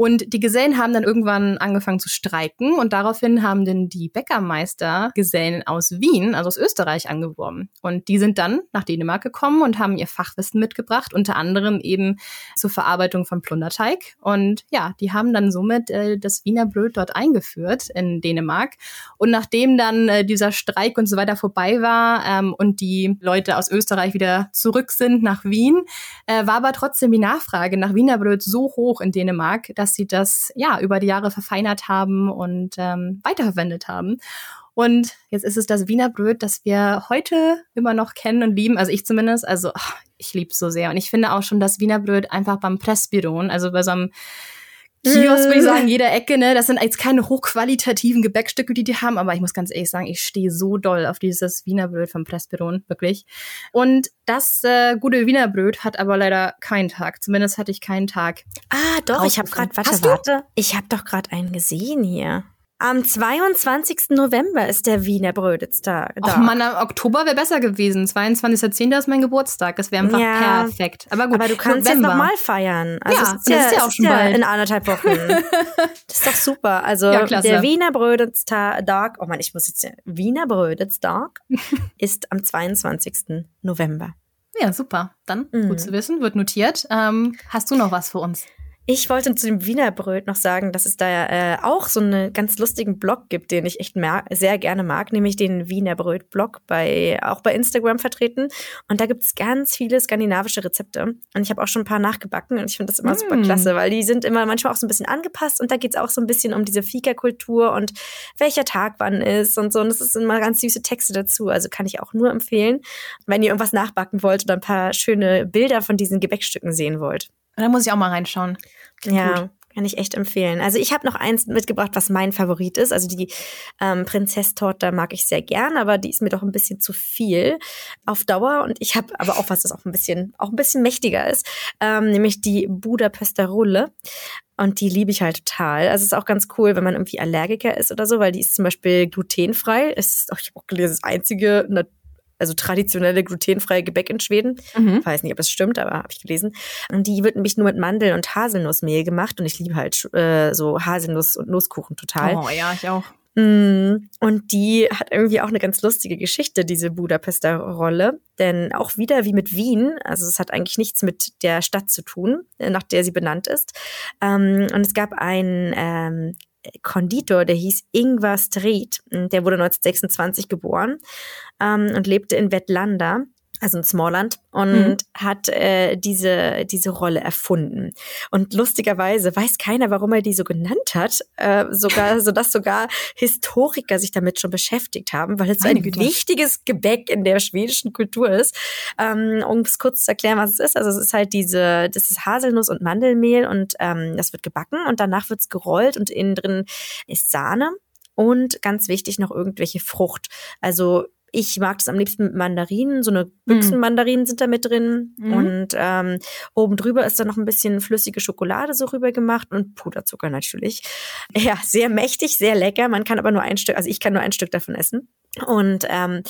Und die Gesellen haben dann irgendwann angefangen zu streiken und daraufhin haben dann die Bäckermeister Gesellen aus Wien, also aus Österreich, angeworben. Und die sind dann nach Dänemark gekommen und haben ihr Fachwissen mitgebracht, unter anderem eben zur Verarbeitung von Plunderteig. Und ja, die haben dann somit äh, das Wiener Bröt dort eingeführt in Dänemark. Und nachdem dann äh, dieser Streik und so weiter vorbei war ähm, und die Leute aus Österreich wieder zurück sind nach Wien, äh, war aber trotzdem die Nachfrage nach Wiener Bröt so hoch in Dänemark, dass dass sie das ja über die Jahre verfeinert haben und ähm, weiterverwendet haben. Und jetzt ist es das Wiener Bröt, das wir heute immer noch kennen und lieben. Also ich zumindest. Also ich liebe es so sehr. Und ich finde auch schon das Wiener Bröt einfach beim Pressbyron, also bei so einem Kiosk, würde ich sagen, mm. jeder Ecke, ne? Das sind jetzt keine hochqualitativen Gebäckstücke, die die haben, aber ich muss ganz ehrlich sagen, ich stehe so doll auf dieses Wiener Bröt vom Pressbüron, wirklich. Und das äh, gute Wiener Bröt hat aber leider keinen Tag. Zumindest hatte ich keinen Tag. Ah, doch, ich habe gerade, warte, warte. Ich habe doch gerade einen gesehen hier. Am 22. November ist der Wiener Bröditztag. Ach man, Oktober wäre besser gewesen. 22.10. ist mein Geburtstag. Das wäre einfach ja, perfekt. Aber gut, aber du kannst November. jetzt nochmal feiern. Also ja, ist ja, ist ja auch schon ja bald. in anderthalb Wochen. das ist doch super. Also ja, der Wiener Bröditztag, oh man, ich muss jetzt, Wiener Bröditztag ist am 22. November. Ja, super. Dann mhm. gut zu wissen, wird notiert. Ähm, hast du noch was für uns? Ich wollte zu dem Wiener Bröt noch sagen, dass es da äh, auch so einen ganz lustigen Blog gibt, den ich echt sehr gerne mag, nämlich den Wiener Bröt Blog bei auch bei Instagram vertreten. Und da gibt es ganz viele skandinavische Rezepte. Und ich habe auch schon ein paar nachgebacken und ich finde das immer mm. super klasse, weil die sind immer manchmal auch so ein bisschen angepasst und da geht es auch so ein bisschen um diese Fika-Kultur und welcher Tag wann ist und so. Und das sind immer ganz süße Texte dazu. Also kann ich auch nur empfehlen, wenn ihr irgendwas nachbacken wollt oder ein paar schöne Bilder von diesen Gebäckstücken sehen wollt. Da muss ich auch mal reinschauen. Klingt ja. Gut. Kann ich echt empfehlen. Also ich habe noch eins mitgebracht, was mein Favorit ist. Also die ähm, Prinzesstorte mag ich sehr gern, aber die ist mir doch ein bisschen zu viel auf Dauer. Und ich habe aber auch was, das auch ein bisschen, auch ein bisschen mächtiger ist, ähm, nämlich die Budapester Rulle. Und die liebe ich halt total. Also es ist auch ganz cool, wenn man irgendwie Allergiker ist oder so, weil die ist zum Beispiel glutenfrei. Es ist auch, ich habe auch gelesen, das einzige also traditionelle glutenfreie Gebäck in Schweden. Mhm. Weiß nicht, ob es stimmt, aber habe ich gelesen. Und die wird nämlich nur mit Mandel- und Haselnussmehl gemacht. Und ich liebe halt äh, so Haselnuss- und Nusskuchen total. Oh ja, ich auch. Mm, und die hat irgendwie auch eine ganz lustige Geschichte, diese Budapester Rolle. Denn auch wieder wie mit Wien, also es hat eigentlich nichts mit der Stadt zu tun, nach der sie benannt ist. Ähm, und es gab einen ähm, Konditor, der hieß Ingvar Street. Der wurde 1926 geboren ähm, und lebte in Wettlanda also in Smallland, und mhm. hat äh, diese, diese Rolle erfunden. Und lustigerweise weiß keiner, warum er die so genannt erweitert, äh, sogar, sodass sogar Historiker sich damit schon beschäftigt haben, weil es so ein Güte. wichtiges Gebäck in der schwedischen Kultur ist. Ähm, um es kurz zu erklären, was es ist. Also es ist halt diese, das ist Haselnuss und Mandelmehl und ähm, das wird gebacken und danach wird es gerollt und innen drin ist Sahne und ganz wichtig noch irgendwelche Frucht. Also ich mag das am liebsten mit Mandarinen. So eine. Büchsenmandarinen sind da mit drin. Mhm. Und ähm, oben drüber ist da noch ein bisschen flüssige Schokolade so rüber gemacht und Puderzucker natürlich. Ja, sehr mächtig, sehr lecker. Man kann aber nur ein Stück, also ich kann nur ein Stück davon essen. Und ähm,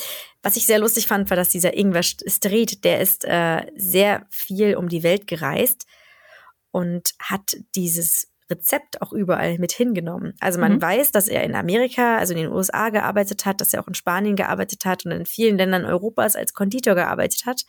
was ich sehr lustig fand, war, dass dieser Ingwer Street, der ist äh, sehr viel um die Welt gereist und hat dieses Rezept auch überall mit hingenommen. Also man mhm. weiß, dass er in Amerika, also in den USA gearbeitet hat, dass er auch in Spanien gearbeitet hat und in vielen Ländern Europas als Konditor gearbeitet hat.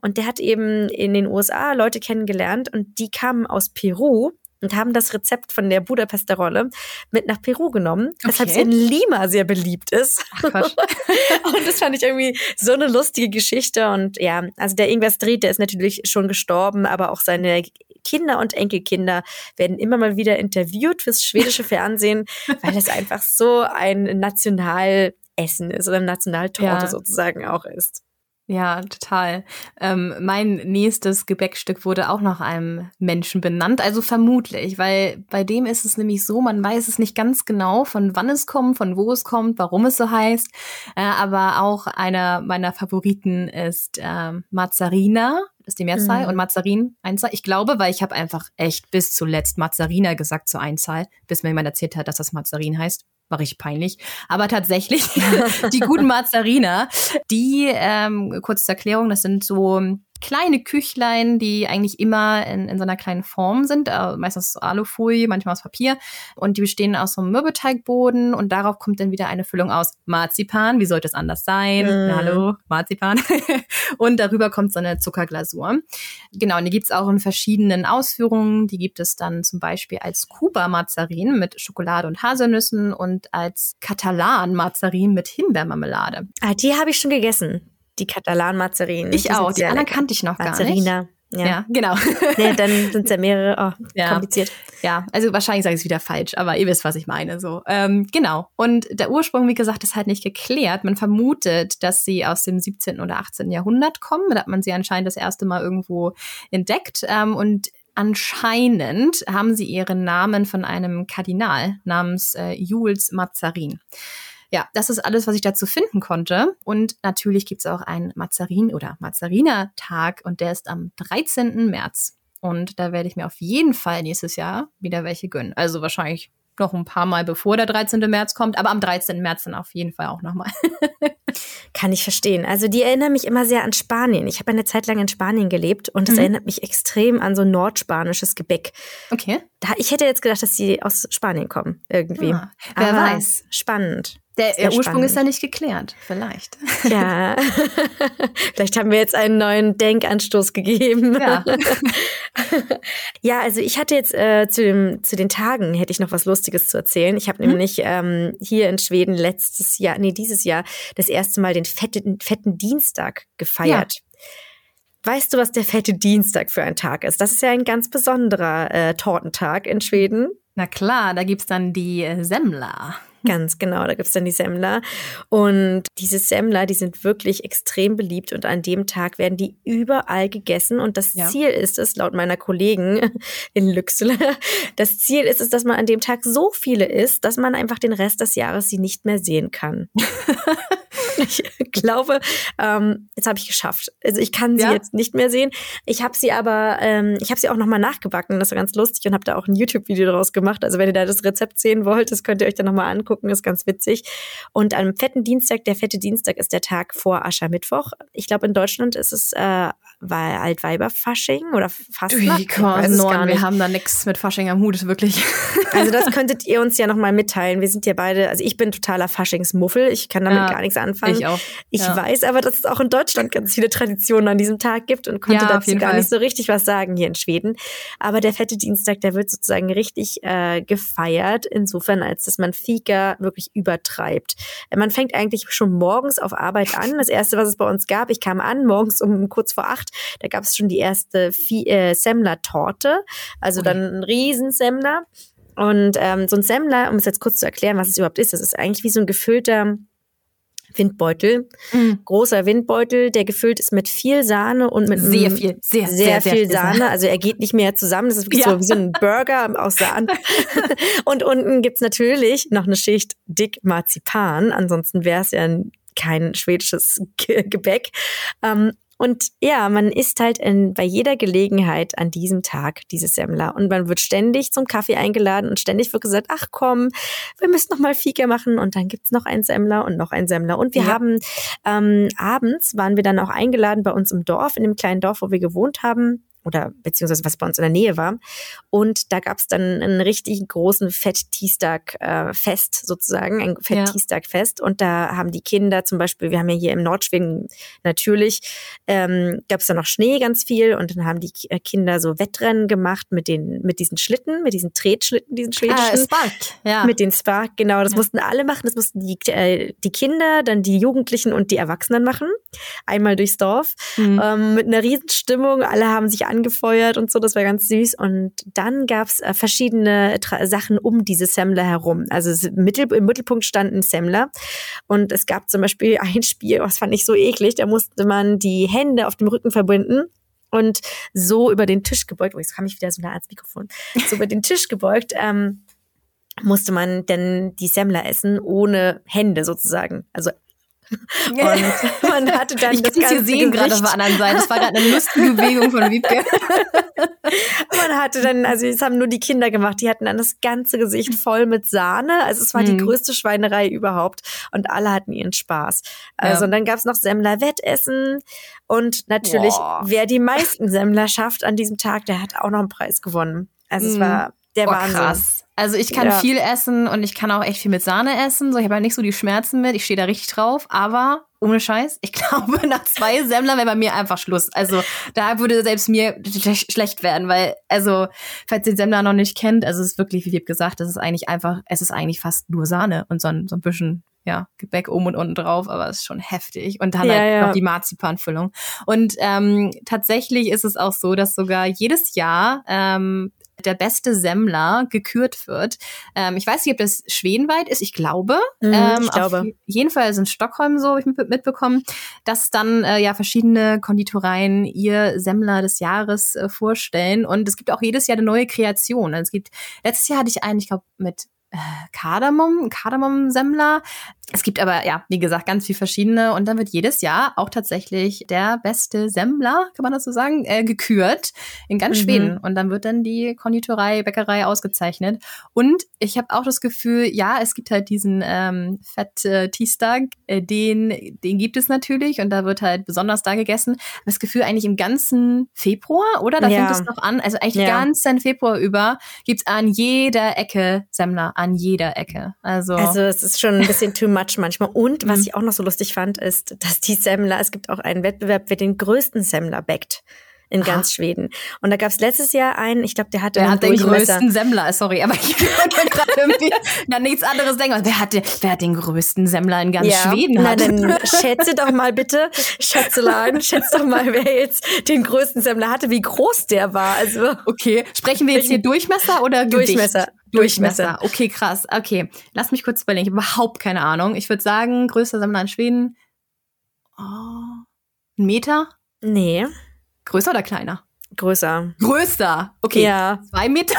Und der hat eben in den USA Leute kennengelernt und die kamen aus Peru und haben das Rezept von der Budapester Rolle mit nach Peru genommen, okay. weshalb es in Lima sehr beliebt ist. und das fand ich irgendwie so eine lustige Geschichte. Und ja, also der Ingwer Street, der ist natürlich schon gestorben, aber auch seine Kinder und Enkelkinder werden immer mal wieder interviewt fürs schwedische Fernsehen, weil es einfach so ein Nationalessen ist oder Nationaltorte ja. sozusagen auch ist. Ja, total. Ähm, mein nächstes Gebäckstück wurde auch nach einem Menschen benannt, also vermutlich, weil bei dem ist es nämlich so, man weiß es nicht ganz genau, von wann es kommt, von wo es kommt, warum es so heißt. Äh, aber auch einer meiner Favoriten ist äh, Mazzarina, ist die Mehrzahl, mhm. und Mazzarin Einzahl. Ich glaube, weil ich habe einfach echt bis zuletzt Mazzarina gesagt zur Einzahl, bis mir jemand erzählt hat, dass das Mazzarin heißt war richtig peinlich. Aber tatsächlich, die guten Marzariner, die, ähm, kurz zur Erklärung, das sind so kleine Küchlein, die eigentlich immer in, in so einer kleinen Form sind, äh, meistens aus Alufolie, manchmal aus Papier. Und die bestehen aus so einem Mürbeteigboden und darauf kommt dann wieder eine Füllung aus Marzipan. Wie sollte es anders sein? Mm. hallo, Marzipan. und darüber kommt so eine Zuckerglasur. Genau, und die gibt's auch in verschiedenen Ausführungen. Die gibt es dann zum Beispiel als Kuba-Mazarin mit Schokolade und Haselnüssen und als Katalan-Mazarin mit Himbeermarmelade. Ah, die habe ich schon gegessen die Katalan-Mazarinen. Ich auch, die anderen kannte ich noch Mazarina. gar nicht. Ja. ja, genau. nee, dann sind es ja mehrere. Oh, ja. kompliziert. Ja, also wahrscheinlich sage ich es wieder falsch, aber ihr wisst, was ich meine. So, ähm, genau. Und der Ursprung, wie gesagt, ist halt nicht geklärt. Man vermutet, dass sie aus dem 17. oder 18. Jahrhundert kommen. Da hat man sie anscheinend das erste Mal irgendwo entdeckt. Ähm, und anscheinend haben sie ihren Namen von einem Kardinal namens äh, Jules Mazarin. Ja, das ist alles, was ich dazu finden konnte. Und natürlich gibt es auch einen Mazarin- oder Mazariner-Tag und der ist am 13. März. Und da werde ich mir auf jeden Fall nächstes Jahr wieder welche gönnen. Also wahrscheinlich noch ein paar Mal bevor der 13. März kommt, aber am 13. März dann auf jeden Fall auch nochmal. Kann ich verstehen. Also die erinnern mich immer sehr an Spanien. Ich habe eine Zeit lang in Spanien gelebt und das mhm. erinnert mich extrem an so nordspanisches Gebäck. Okay. Da, ich hätte jetzt gedacht, dass sie aus Spanien kommen, irgendwie. Ah, wer aber weiß. Spannend. Der, der Ursprung spannend. ist ja nicht geklärt, vielleicht. Ja, vielleicht haben wir jetzt einen neuen Denkanstoß gegeben. Ja, ja also ich hatte jetzt äh, zu, dem, zu den Tagen hätte ich noch was Lustiges zu erzählen. Ich habe hm? nämlich ähm, hier in Schweden letztes Jahr, nee, dieses Jahr das erste Mal den fetten, fetten Dienstag gefeiert. Ja. Weißt du, was der fette Dienstag für ein Tag ist? Das ist ja ein ganz besonderer äh, Tortentag in Schweden. Na klar, da gibt's dann die äh, Semmler. Ganz genau, da gibt's dann die Semmler. Und diese Semmler, die sind wirklich extrem beliebt und an dem Tag werden die überall gegessen. Und das ja. Ziel ist es, laut meiner Kollegen in Lüxel, das Ziel ist es, dass man an dem Tag so viele isst, dass man einfach den Rest des Jahres sie nicht mehr sehen kann. ich glaube, ähm, jetzt habe ich geschafft. Also ich kann sie ja? jetzt nicht mehr sehen. Ich habe sie aber, ähm, ich habe sie auch nochmal nachgebacken. Das war ganz lustig und habe da auch ein YouTube-Video daraus gemacht. Also wenn ihr da das Rezept sehen wollt, das könnt ihr euch dann nochmal angucken. Ist ganz witzig. Und am fetten Dienstag, der fette Dienstag ist der Tag vor Aschermittwoch. Ich glaube, in Deutschland ist es äh, weil Altweiberfasching oder Fastnacht. Norden, wir haben da nichts mit Fasching am Hut, wirklich. Also das könntet ihr uns ja nochmal mitteilen. Wir sind ja beide, also ich bin totaler Faschingsmuffel. Ich kann damit ja, gar nichts anfangen. Ich auch. Ich ja. weiß aber, dass es auch in Deutschland ganz viele Traditionen an diesem Tag gibt und konnte ja, dazu gar Fall. nicht so richtig was sagen hier in Schweden. Aber der fette Dienstag, der wird sozusagen richtig äh, gefeiert, insofern, als dass man Fika wirklich übertreibt. Man fängt eigentlich schon morgens auf Arbeit an. Das erste, was es bei uns gab, ich kam an, morgens um kurz vor acht, da gab es schon die erste äh, Semmler-Torte, also dann ein Riesensemmler. Und ähm, so ein Semmler, um es jetzt kurz zu erklären, was es überhaupt ist, das ist eigentlich wie so ein gefüllter Windbeutel. Mhm. Großer Windbeutel, der gefüllt ist mit viel Sahne und mit sehr viel, sehr, sehr, sehr, sehr viel Sahne. Sahne. Also er geht nicht mehr zusammen. Das ist ja. so wie so ein Burger aus Sahne. und unten gibt's natürlich noch eine Schicht dick Marzipan. Ansonsten wäre es ja kein schwedisches Gebäck. Ähm, und ja, man isst halt in, bei jeder Gelegenheit an diesem Tag dieses Semmler. Und man wird ständig zum Kaffee eingeladen und ständig wird gesagt, ach komm, wir müssen noch mal Fika machen. Und dann gibt's noch ein Semmler und noch ein Semmler. Und wir ja. haben ähm, abends waren wir dann auch eingeladen bei uns im Dorf, in dem kleinen Dorf, wo wir gewohnt haben oder beziehungsweise was bei uns in der Nähe war. Und da gab es dann einen richtig großen Fett-Tiestag-Fest äh, sozusagen, ein Fett-Tiestag-Fest. Und da haben die Kinder zum Beispiel, wir haben ja hier im Nordschwingen natürlich, ähm, gab es da noch Schnee ganz viel und dann haben die äh, Kinder so Wettrennen gemacht mit den, mit diesen Schlitten, mit diesen Tretschlitten, diesen ah, schwedischen. Ah, Spark, ja. Mit den Spark, genau. Das ja. mussten alle machen. Das mussten die, äh, die Kinder, dann die Jugendlichen und die Erwachsenen machen. Einmal durchs Dorf. Mhm. Ähm, mit einer Riesenstimmung. Alle haben sich angefeuert und so, das war ganz süß. Und dann gab's äh, verschiedene Tra Sachen um diese Semmler herum. Also Mittel im Mittelpunkt standen Semmler. Und es gab zum Beispiel ein Spiel, was fand ich so eklig, da musste man die Hände auf dem Rücken verbinden und so über den Tisch gebeugt, oh, jetzt kam ich wieder so nah ans Mikrofon, so über den Tisch gebeugt, ähm, musste man denn die Semmler essen ohne Hände sozusagen. Also und man hatte dann ich das ganze sehen gerade auf der anderen Seite. Das war gerade eine lustige Bewegung von Wiebke. man hatte dann, also das haben nur die Kinder gemacht, die hatten dann das ganze Gesicht voll mit Sahne. Also es war mhm. die größte Schweinerei überhaupt. Und alle hatten ihren Spaß. Also ja. und dann gab's noch Semmler-Wettessen. Und natürlich, Boah. wer die meisten Semmler schafft an diesem Tag, der hat auch noch einen Preis gewonnen. Also mhm. es war der Wahnsinn. Krass. Also ich kann ja. viel essen und ich kann auch echt viel mit Sahne essen. So, ich habe ja nicht so die Schmerzen mit. Ich stehe da richtig drauf. Aber ohne Scheiß, ich glaube, nach zwei Semmlern wäre bei mir einfach Schluss. Also da würde selbst mir schlecht werden, weil, also, falls ihr den Semmler noch nicht kennt, also es ist wirklich, wie Lieb gesagt, es ist eigentlich einfach, es ist eigentlich fast nur Sahne und so ein, so ein bisschen ja, Gebäck oben und unten drauf, aber es ist schon heftig. Und dann ja, halt ja. noch die Marzipanfüllung. Und ähm, tatsächlich ist es auch so, dass sogar jedes Jahr ähm, der beste Semmler gekürt wird. Ähm, ich weiß nicht, ob das schwedenweit ist. Ich glaube. Mhm, ähm, ich glaube. Auf jeden Fall ist in Stockholm so, habe ich mitbekommen, dass dann äh, ja verschiedene Konditoreien ihr Semmler des Jahres äh, vorstellen. Und es gibt auch jedes Jahr eine neue Kreation. Also es gibt, letztes Jahr hatte ich einen, ich glaube, mit Kardamom, Kardamom-Semmler. Es gibt aber, ja, wie gesagt, ganz viel verschiedene. Und dann wird jedes Jahr auch tatsächlich der beste Semmler, kann man das so sagen, äh, gekürt in ganz mhm. Schweden. Und dann wird dann die Konditorei, Bäckerei ausgezeichnet. Und ich habe auch das Gefühl, ja, es gibt halt diesen ähm, Fett-Tiestag, äh, den, den gibt es natürlich. Und da wird halt besonders da gegessen. Aber das Gefühl eigentlich im ganzen Februar, oder? Da ja. fängt es noch an. Also eigentlich ja. ganzen Februar über gibt's an jeder Ecke Semmler, an jeder Ecke. Also, also es ist schon ein bisschen too much manchmal. Und was mhm. ich auch noch so lustig fand, ist, dass die Semmler, es gibt auch einen Wettbewerb, wer den größten Semmler backt in ganz Schweden. Und da gab es letztes Jahr einen, ich glaube, der hatte wer hat den größten Semmler, sorry, aber ich konnte gerade irgendwie an nichts anderes denken. Wer hat, den, wer hat den größten Semmler in ganz ja, Schweden? Na, dann schätze doch mal bitte, Schätzelein, schätze doch mal, wer jetzt den größten Semmler hatte, wie groß der war. Also Okay, sprechen wir jetzt hier Durchmesser oder Gewicht? Durchmesser. Durchmesser. Okay, krass. Okay, lass mich kurz überlegen. Ich habe überhaupt keine Ahnung. Ich würde sagen, größter Semmler in Schweden. Oh, ein Meter? Nee. Größer oder kleiner? Größer. Größer? Okay. Ja. Zwei Meter?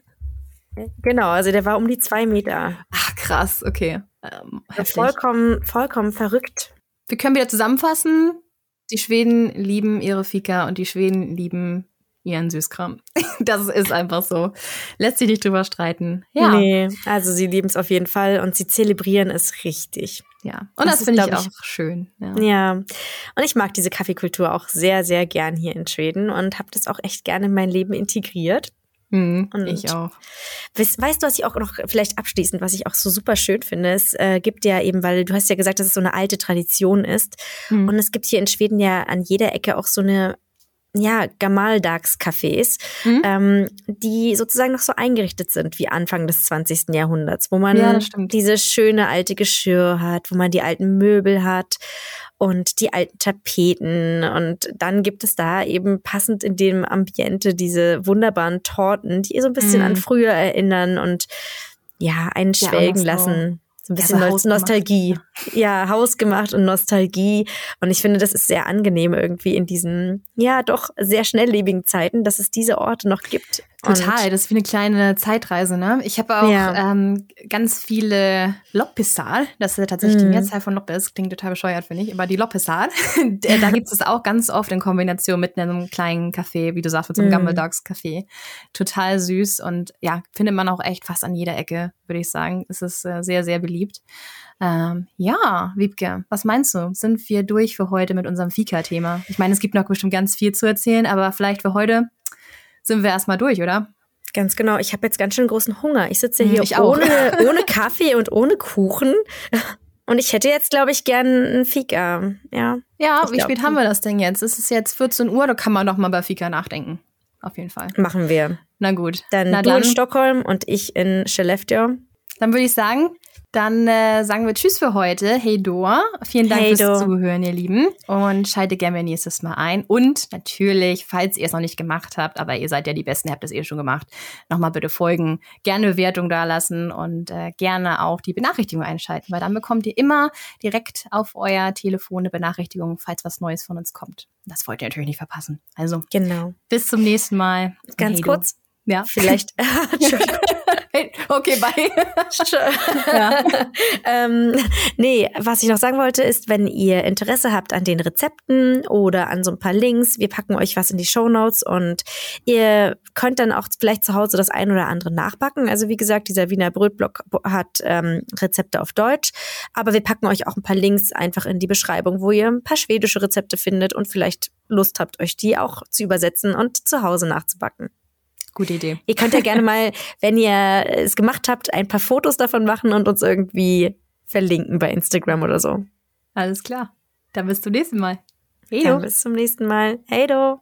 genau, also der war um die zwei Meter. Ach, krass, okay. Ähm, vollkommen, vollkommen verrückt. Wir können wieder zusammenfassen. Die Schweden lieben ihre Fika und die Schweden lieben ihren Süßkram. Das ist einfach so. Lässt sich nicht drüber streiten. Ja. Nee, also sie lieben es auf jeden Fall und sie zelebrieren es richtig. Ja, und das, das finde ich auch schön. Ja. ja, und ich mag diese Kaffeekultur auch sehr, sehr gern hier in Schweden und habe das auch echt gerne in mein Leben integriert. Mhm, und ich auch. Weißt, weißt du, was ich auch noch vielleicht abschließend, was ich auch so super schön finde? Es äh, gibt ja eben, weil du hast ja gesagt, dass es so eine alte Tradition ist. Mhm. Und es gibt hier in Schweden ja an jeder Ecke auch so eine ja, Gamaldags-Cafés, mhm. ähm, die sozusagen noch so eingerichtet sind wie Anfang des 20. Jahrhunderts, wo man ja, diese schöne alte Geschirr hat, wo man die alten Möbel hat und die alten Tapeten. Und dann gibt es da eben passend in dem Ambiente diese wunderbaren Torten, die so ein bisschen mhm. an früher erinnern und ja, einen schwelgen ja, lassen. So ein bisschen ja, Nostalgie. Ja, hausgemacht und Nostalgie. Und ich finde, das ist sehr angenehm irgendwie in diesen, ja, doch sehr schnelllebigen Zeiten, dass es diese Orte noch gibt. Total, das ist wie eine kleine Zeitreise, ne? Ich habe auch ja. ähm, ganz viele Loppisal, das ist tatsächlich mm. die mhm. Mehrzahl von Loppes, klingt total bescheuert, finde ich, aber die Loppisal, da gibt es auch ganz oft in Kombination mit einem kleinen Café, wie du sagst, mit so einem mm. Gamble Dogs Café. Total süß und ja, findet man auch echt fast an jeder Ecke, würde ich sagen. Es ist äh, sehr, sehr beliebt. Ähm, ja, Wiebke, was meinst du? Sind wir durch für heute mit unserem Fika-Thema? Ich meine, es gibt noch bestimmt ganz viel zu erzählen, aber vielleicht für heute sind wir erstmal durch, oder? Ganz genau. Ich habe jetzt ganz schön großen Hunger. Ich sitze hm, hier ohne, ohne Kaffee und ohne Kuchen. Und ich hätte jetzt, glaube ich, gern einen Fika. Ja, ja wie spät haben wir das denn jetzt? Es ist jetzt 14 Uhr, da kann man doch mal bei Fika nachdenken. Auf jeden Fall. Machen wir. Na gut. Dann Na du dann. in Stockholm und ich in Skellefteå. Dann würde ich sagen, dann äh, sagen wir Tschüss für heute. Hey Dor. Vielen Dank hey fürs Zuhören, ihr Lieben. Und schalte gerne nächstes Mal ein. Und natürlich, falls ihr es noch nicht gemacht habt, aber ihr seid ja die Besten, ihr habt es eh schon gemacht, nochmal bitte folgen, gerne Bewertung da lassen und äh, gerne auch die Benachrichtigung einschalten, weil dann bekommt ihr immer direkt auf euer Telefon eine Benachrichtigung, falls was Neues von uns kommt. Das wollt ihr natürlich nicht verpassen. Also, genau. bis zum nächsten Mal. Ganz hey kurz. Ja. Vielleicht. okay, bye. ja. ähm, nee, was ich noch sagen wollte, ist, wenn ihr Interesse habt an den Rezepten oder an so ein paar Links, wir packen euch was in die Show Notes und ihr könnt dann auch vielleicht zu Hause das ein oder andere nachbacken. Also wie gesagt, dieser Wiener Brötblock hat ähm, Rezepte auf Deutsch, aber wir packen euch auch ein paar Links einfach in die Beschreibung, wo ihr ein paar schwedische Rezepte findet und vielleicht Lust habt, euch die auch zu übersetzen und zu Hause nachzubacken. Gute Idee. Ihr könnt ja gerne mal, wenn ihr es gemacht habt, ein paar Fotos davon machen und uns irgendwie verlinken bei Instagram oder so. Alles klar. Dann bis zum nächsten Mal. Hey, Dann bis zum nächsten Mal. Hey, do.